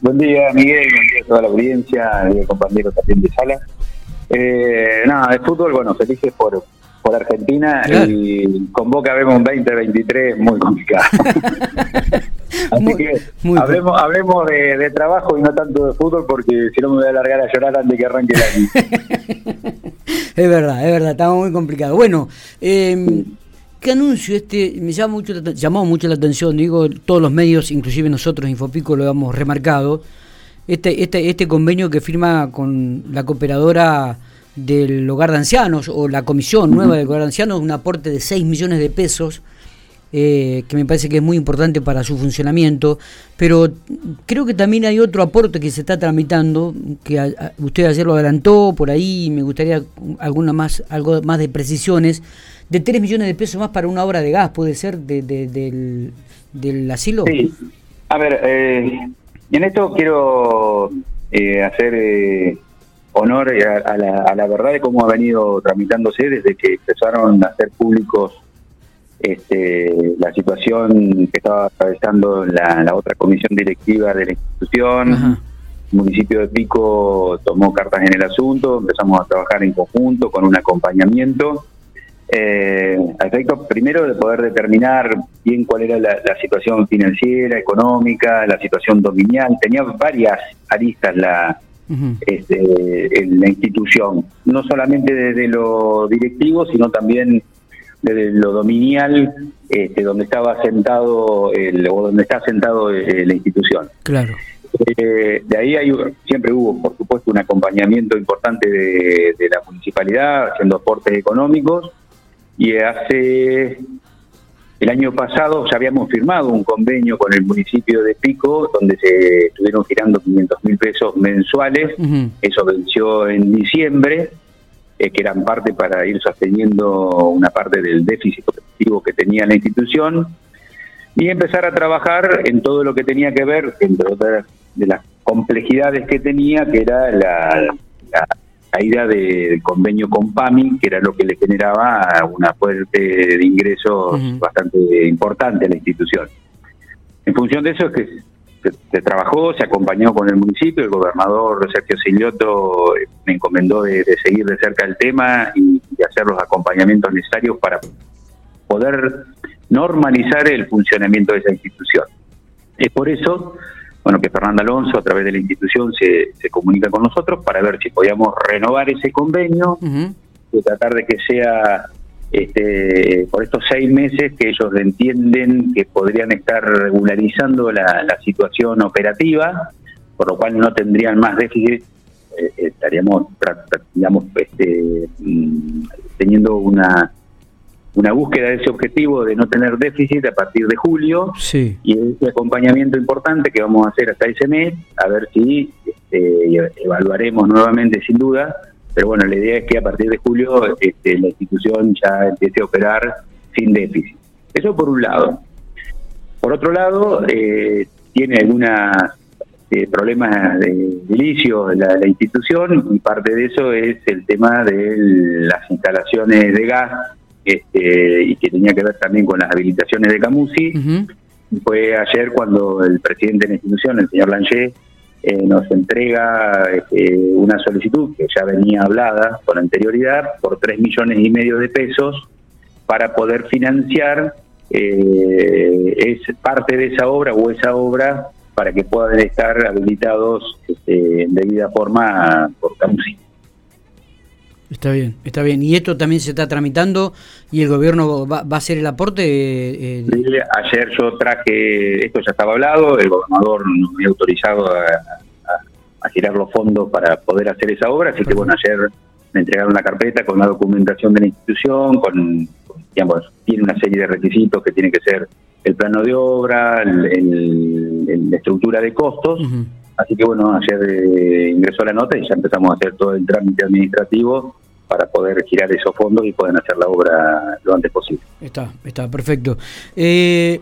Buen día, Miguel, buen día a toda la audiencia, y compañero también de sala. Eh, nada, de fútbol, bueno, felices por, por Argentina y con Boca vemos un 2023 muy complicado. Así que hablemos, hablemos de, trabajo y no tanto de fútbol porque si no me voy a alargar a llorar antes que arranque el año. es verdad, es verdad, estamos muy complicados. Bueno, eh, ¿Qué anuncio este? Me llama mucho, llamó mucho la atención, digo, todos los medios, inclusive nosotros, Infopico, lo hemos remarcado. Este, este, este convenio que firma con la cooperadora del hogar de ancianos o la comisión nueva del hogar de ancianos, un aporte de 6 millones de pesos, eh, que me parece que es muy importante para su funcionamiento, pero creo que también hay otro aporte que se está tramitando, que usted ayer lo adelantó por ahí, me gustaría alguna más, algo más de precisiones de 3 millones de pesos más para una obra de gas, ¿puede ser, de, del, del, asilo? Sí. A ver, eh, en esto quiero eh, hacer eh, honor a, la, a, la, verdad de cómo ha venido tramitándose desde que empezaron a ser públicos este, la situación que estaba atravesando la, la otra comisión directiva de la institución. El municipio de Pico tomó cartas en el asunto, empezamos a trabajar en conjunto con un acompañamiento eh, a efecto primero de poder determinar bien cuál era la, situación financiera, económica, la situación dominial. Tenía varias aristas la, este, la institución, no solamente desde lo directivo, sino también desde lo dominial, este, donde estaba sentado el, o donde está sentado eh, la institución. Claro. Eh, de ahí hay, siempre hubo, por supuesto, un acompañamiento importante de, de la municipalidad, haciendo aportes económicos, y hace el año pasado ya habíamos firmado un convenio con el municipio de Pico donde se estuvieron girando 500 mil pesos mensuales, eso venció en diciembre, eh, que eran parte para ir sosteniendo una parte del déficit operativo que tenía la institución y empezar a trabajar en todo lo que tenía que ver, entre otras de las complejidades que tenía, que era la caída del convenio con PAMI, que era lo que le generaba una fuerte de ingresos bastante importante a la institución. En función de eso es que se, trabajó, se acompañó con el municipio, el gobernador Sergio Silioto me encomendó de, seguir de cerca el tema y, y hacer los acompañamientos necesarios para poder normalizar el funcionamiento de esa institución. Es por eso bueno, que Fernando Alonso a través de la institución se, se comunica con nosotros para ver si podíamos renovar ese convenio, y tratar de que sea este, por estos seis meses que ellos entienden que podrían estar regularizando la, situación operativa, por lo cual no tendrían más déficit, eh, estaríamos, digamos, este, mm, teniendo una una búsqueda de ese objetivo de no tener déficit a partir de julio y ese acompañamiento importante que vamos a hacer hasta ese mes, a ver si este, evaluaremos nuevamente sin duda, pero bueno, la idea es que a partir de julio este, la institución ya empiece a operar sin déficit. Eso por un lado. Por otro lado, eh, tiene algunos eh, problemas de inicio la, la institución y parte de eso es el tema de las instalaciones de gas este, y que tenía que ver también con las habilitaciones de Camusi. Fue ayer cuando el presidente de la institución, el señor Lange, eh, nos entrega este, una solicitud que ya venía hablada con anterioridad por 3 millones y medio de pesos para poder financiar eh, es parte de esa obra o esa obra para que puedan estar habilitados este, en debida forma por Camusi. Está bien, está bien. ¿Y esto también se está tramitando y el gobierno va, a hacer el aporte? Eh, ayer yo traje, esto ya estaba hablado, el gobernador nos había autorizado a, girar los fondos para poder hacer esa obra, así que bueno, ayer me entregaron la carpeta con la documentación de la institución, con, digamos, tiene una serie de requisitos que tiene que ser el plano de obra, la estructura de costos. Así que bueno, ayer eh, ingresó la nota y ya empezamos a hacer todo el trámite administrativo para poder girar esos fondos y pueden hacer la obra lo antes posible. Está, está, perfecto. Eh,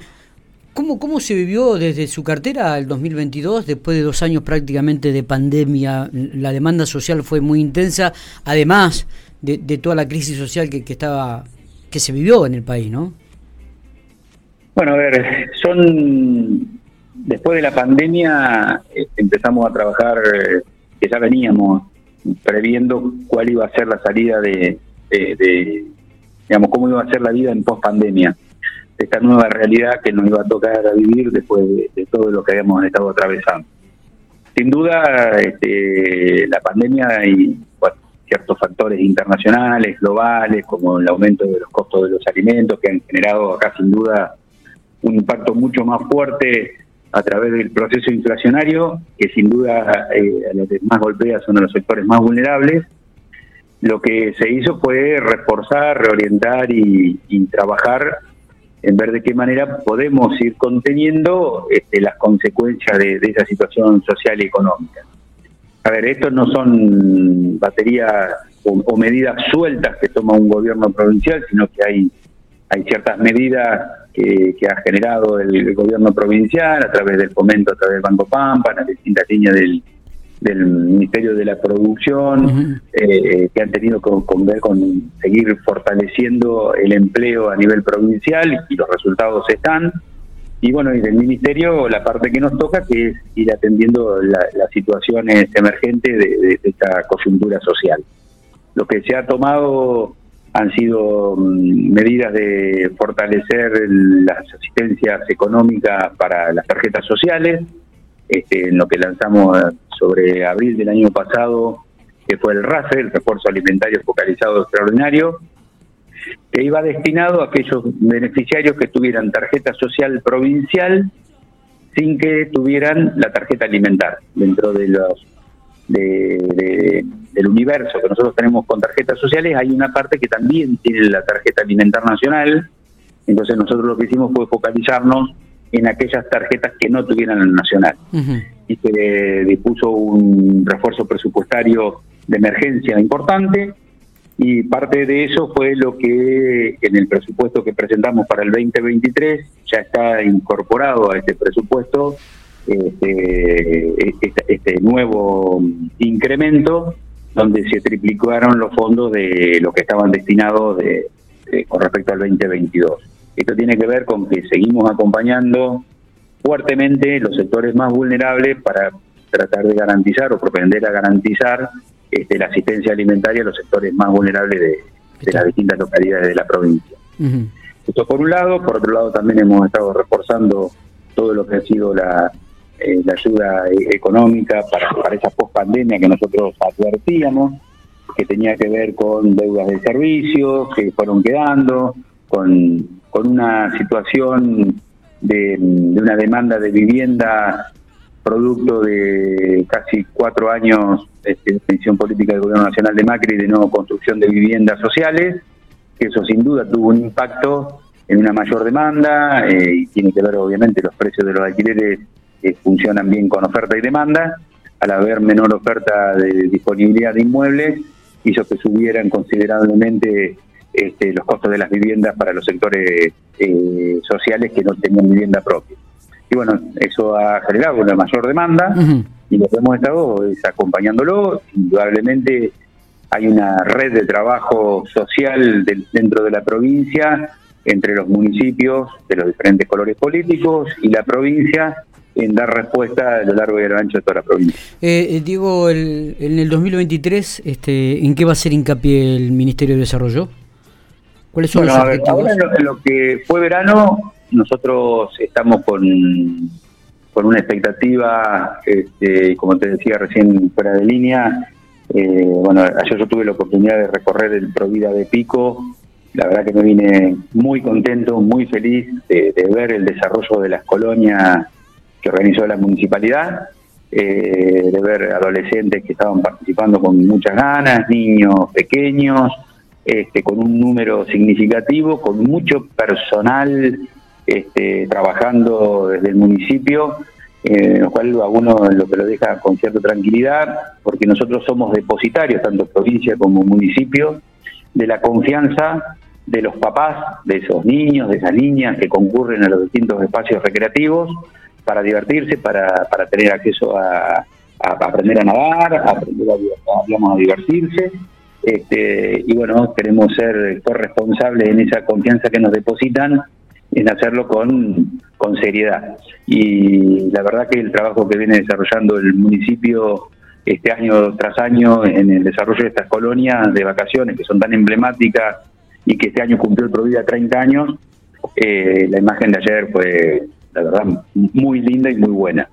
¿cómo, ¿Cómo se vivió desde su cartera al 2022, después de dos años prácticamente de pandemia? La demanda social fue muy intensa, además de, toda la crisis social que, que, estaba que se vivió en el país, ¿no? Bueno, a ver, son después de la pandemia eh, empezamos a trabajar, eh, que ya veníamos previendo cuál iba a ser la salida de, digamos, cómo iba a ser la vida en post pandemia, esta nueva realidad que nos iba a tocar a vivir después de, todo lo que habíamos estado atravesando. Sin duda, este, la pandemia y ciertos factores internacionales, globales, como el aumento de los costos de los alimentos, que han generado acá sin duda un impacto mucho más fuerte a través del proceso inflacionario, que sin duda eh, a los que más golpea son los sectores más vulnerables. Lo que se hizo fue reforzar, reorientar y, trabajar en ver de qué manera podemos ir conteniendo este, las consecuencias de, esa situación social y económica. A ver, estos no son baterías o medidas sueltas que toma un gobierno provincial, sino que hay hay ciertas medidas que, ha generado el, gobierno provincial a través del fomento, a través del Banco Pampa, en las distintas líneas del, Ministerio de la Producción, eh, que han tenido que ver con seguir fortaleciendo el empleo a nivel provincial y los resultados están. Y bueno, y del Ministerio la parte que nos toca, que es ir atendiendo las situaciones emergentes de esta coyuntura social. Lo que se ha tomado han sido mm, medidas de fortalecer las asistencias económicas para las tarjetas sociales, este, en lo que lanzamos sobre abril del año pasado, que fue el RAFE, el refuerzo alimentario focalizado extraordinario, que iba destinado a aquellos beneficiarios que tuvieran tarjeta social provincial sin que tuvieran la tarjeta alimentar dentro de los de, universo que nosotros tenemos con tarjetas sociales, hay una parte que también tiene la tarjeta alimentar nacional. Entonces nosotros lo que hicimos fue focalizarnos en aquellas tarjetas que no tuvieran la nacional. Y se dispuso un refuerzo presupuestario de emergencia importante y parte de eso fue lo que en el presupuesto que presentamos para el 2023 ya está incorporado a este presupuesto este, este, este, nuevo incremento donde se triplicaron los fondos de lo que estaban destinados de, con respecto al 2022. Esto tiene que ver con que seguimos acompañando fuertemente los sectores más vulnerables para tratar de garantizar o propender a garantizar este, la asistencia alimentaria a los sectores más vulnerables de, las distintas localidades de la provincia. Esto por un lado, por otro lado también hemos estado reforzando todo lo que ha sido la, eh, la ayuda e-, económica para, para esa pospandemia que nosotros advertíamos, que tenía que ver con deudas de servicios que fueron quedando, con, con una situación de, una demanda de vivienda producto de casi cuatro años de decisión política del Gobierno Nacional de Macri de no construcción de viviendas sociales, que eso sin duda tuvo un impacto en una mayor demanda eh, y tiene que ver obviamente los precios de los alquileres funcionan bien con oferta y demanda, al haber menor oferta de disponibilidad de inmuebles, hizo que subieran considerablemente este, los costos de las viviendas para los sectores eh, sociales que no tenían vivienda propia. Y bueno, eso ha generado una mayor demanda y lo que hemos estado es acompañándolo. Indudablemente hay una red de trabajo social dentro de la provincia entre los municipios de los diferentes colores políticos y la provincia en dar respuesta a lo largo y a lo ancho de toda la provincia. Eh, eh Diego, el, en el 2023, este, ¿en qué va a ser hincapié el Ministerio de Desarrollo? ¿Cuáles son los objetivos? ahora en lo, que fue verano, nosotros estamos con, con una expectativa, este, como te decía recién fuera de línea, eh, bueno, ayer yo tuve la oportunidad de recorrer el Provida de Pico, la verdad que me vine muy contento, muy feliz de ver el desarrollo de las colonias que organizó la municipalidad, eh, de ver adolescentes que estaban participando con muchas ganas, niños pequeños, este, con un número significativo, con mucho personal este, trabajando desde el municipio, eh, lo cual a uno lo que lo deja con cierta tranquilidad, porque nosotros somos depositarios, tanto provincia como municipio, de la confianza de los papás de esos niños, de esas niñas que concurren a los distintos espacios recreativos, para divertirse, para, para tener acceso a, aprender a nadar, a aprender a, divertirse. Este, y bueno, queremos ser corresponsables en esa confianza que nos depositan en hacerlo con, con seriedad. Y la verdad que el trabajo que viene desarrollando el municipio este año tras año en el desarrollo de estas colonias de vacaciones que son tan emblemáticas y que este año cumplió el Provida 30 años, eh, la imagen de ayer fue, la verdad, muy linda y muy buena.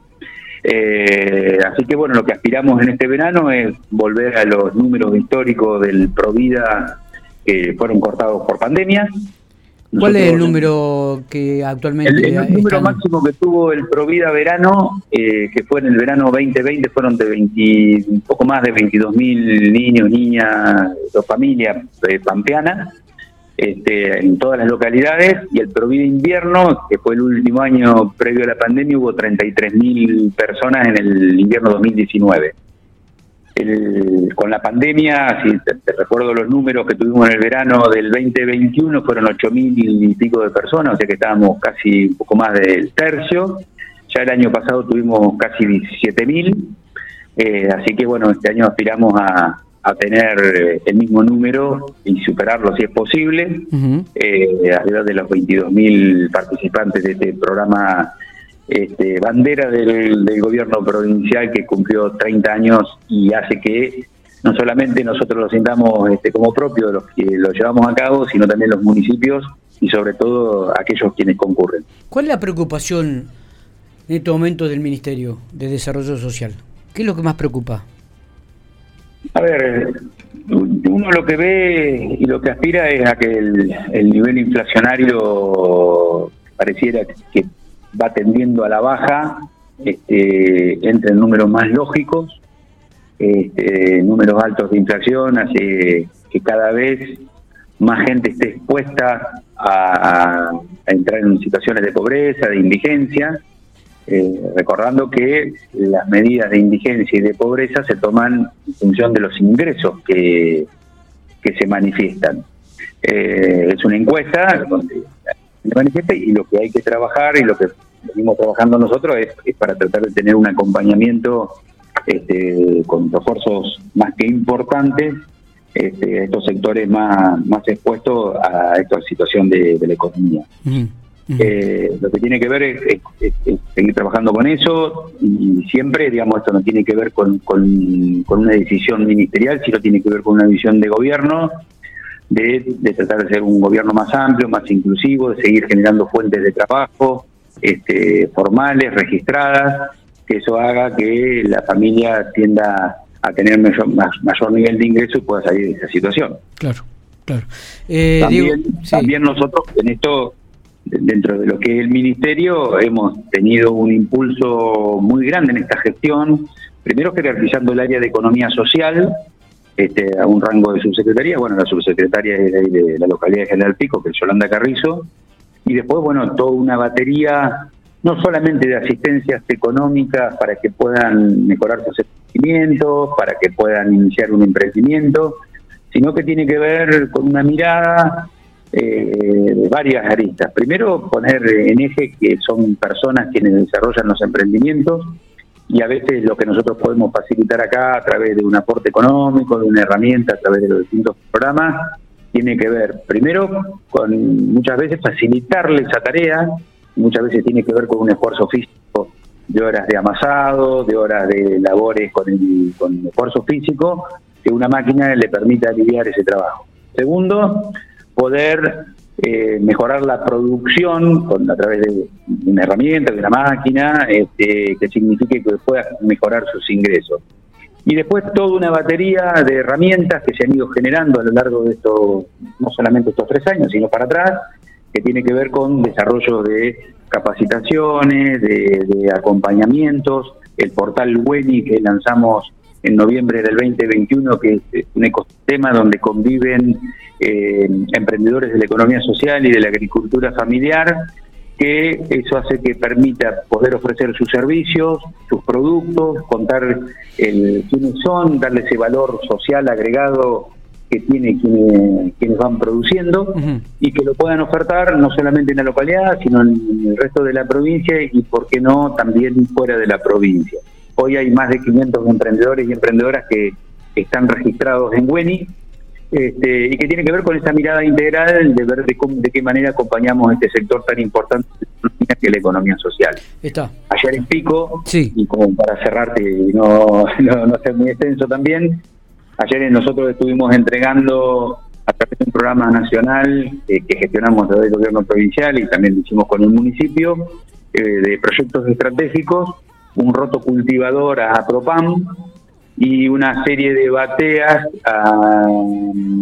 Eh, así que bueno, lo que aspiramos en este verano es volver a los números históricos del Provida que fueron cortados por pandemia. ¿Cuál es el número que actualmente El, el número máximo que tuvo el Provida verano, eh, que fue en el verano 2020, fueron de 20, un poco más de 22 mil niños, niñas, dos familias eh, pampeanas, este, en todas las localidades, y el Provida invierno, que fue el último año previo a la pandemia, hubo 33 mil personas en el invierno 2019 con la pandemia, si te, recuerdo los números que tuvimos en el verano del 2021, fueron 8 mil y pico de personas, o sea que estábamos casi un poco más del tercio. Ya el año pasado tuvimos casi 17 mil, eh, así que bueno, este año aspiramos a, tener eh, el mismo número y superarlo si es posible, eh, alrededor de los 22 mil participantes de este programa este, bandera del, gobierno provincial que cumplió 30 años y hace que no solamente nosotros lo sintamos este, como propio de los que lo llevamos a cabo, sino también los municipios y sobre todo aquellos quienes concurren. ¿Cuál es la preocupación en este momento del Ministerio de Desarrollo Social? ¿Qué es lo que más preocupa? A ver, uno lo que ve y lo que aspira es a que el, el nivel inflacionario pareciera que va tendiendo a la baja, este, entre en números más lógicos, este, números altos de inflación, hace que cada vez más gente esté expuesta a, entrar en situaciones de pobreza, de indigencia, eh, recordando que las medidas de indigencia y de pobreza se toman en función de los ingresos que, que se manifiestan. Eh, es una encuesta donde y lo que hay que trabajar y lo que venimos trabajando nosotros es, para tratar de tener un acompañamiento este, con refuerzos más que importantes este, estos sectores más, más expuestos a esta situación de, la economía. Eh, lo que tiene que ver es, seguir trabajando con eso y siempre, digamos, esto no tiene que ver con, con, con una decisión ministerial, sino tiene que ver con una visión de gobierno de, tratar de ser un gobierno más amplio, más inclusivo, de seguir generando fuentes de trabajo este, formales, registradas, que eso haga que la familia tienda a tener mayor, mayor nivel de ingreso y pueda salir de esa situación. Claro, claro. Eh, también, también nosotros en esto, dentro de lo que es el ministerio, hemos tenido un impulso muy grande en esta gestión, primero jerarquizando el área de economía social, este, a un rango de subsecretaría. Bueno, la subsecretaria es de, la localidad de General Pico, que es Yolanda Carrizo. Y después, bueno, toda una batería, no solamente de asistencias económicas para que puedan mejorar sus emprendimientos, para que puedan iniciar un emprendimiento, sino que tiene que ver con una mirada eh, varias aristas. Primero, poner en eje que son personas quienes desarrollan los emprendimientos, y a veces lo que nosotros podemos facilitar acá a través de un aporte económico, de una herramienta, a través de los distintos programas, tiene que ver primero con muchas veces facilitarle esa tarea, muchas veces tiene que ver con un esfuerzo físico de horas de amasado, de horas de labores con el, con esfuerzo físico, que una máquina le permita aliviar ese trabajo. Segundo, poder eh, mejorar la producción con a través de una herramienta, de una máquina, este, que signifique que pueda mejorar sus ingresos. Y después toda una batería de herramientas que se han ido generando a lo largo de estos, no solamente estos tres años, sino para atrás, que tiene que ver con desarrollo de capacitaciones, de, acompañamientos, el portal WENI que lanzamos en noviembre del 2021, que es un ecosistema donde conviven eh, emprendedores de la economía social y de la agricultura familiar, que eso hace que permita poder ofrecer sus servicios, sus productos, contar el, quiénes son, darle ese valor social agregado que tiene quienes, van produciendo y que lo puedan ofertar no solamente en la localidad, sino en el resto de la provincia y, por qué no, también fuera de la provincia. Hoy hay más de 500 emprendedores y emprendedoras que están registrados en WENI este, y que tiene que ver con esa mirada integral de ver de, de qué manera acompañamos este sector tan importante que es la economía social. Está. Ayer en Pico, sí. y como para cerrarte y no, no, no ser muy extenso también, ayer nosotros estuvimos entregando a través de un programa nacional eh, que gestionamos desde el gobierno provincial y también lo hicimos con el municipio, eh, de proyectos estratégicos, un roto cultivador a Propam y una serie de bateas a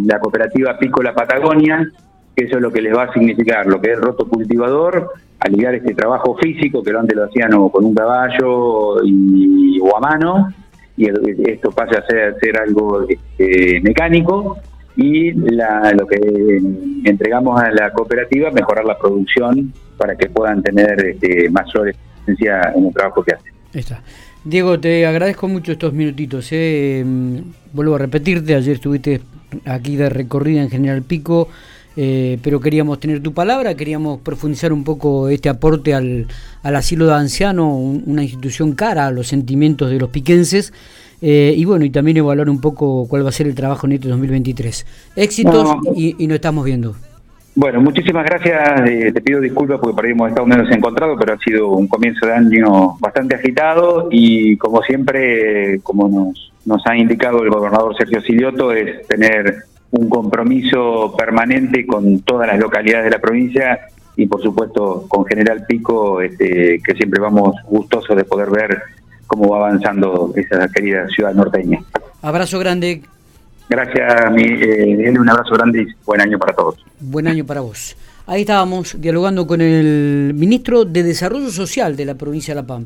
la cooperativa Pícola Patagonia, que eso es lo que les va a significar, lo que es roto cultivador, aliviar este trabajo físico, que antes lo hacían con un caballo y, o a mano, y esto pasa a ser, ser algo este, mecánico, y la, lo que entregamos a la cooperativa, mejorar la producción para que puedan tener este, mayor eficiencia en el trabajo que hacen. Está. Diego, te agradezco mucho estos minutitos. Eh. Mm, vuelvo a repetirte, ayer estuviste aquí de recorrida en General Pico, eh, pero queríamos tener tu palabra, queríamos profundizar un poco este aporte al, al asilo de anciano, una institución cara a los sentimientos de los piquenses. Eh, y bueno, y también evaluar un poco cuál va a ser el trabajo en este 2023. Éxitos Y, y nos estamos viendo. Bueno, muchísimas gracias. Eh, te pido disculpas porque por ahí hemos estado menos encontrados, pero ha sido un comienzo de año bastante agitado y como siempre, como nos, ha indicado el gobernador Sergio Silioto, es tener un compromiso permanente con todas las localidades de la provincia y por supuesto con General Pico, este, que siempre vamos gustosos de poder ver cómo va avanzando esa querida ciudad norteña. Abrazo grande. Gracias, mi, eh, un abrazo grande y buen año para todos. Buen año para vos. Ahí estábamos dialogando con el ministro de Desarrollo Social de la provincia de La Pampa.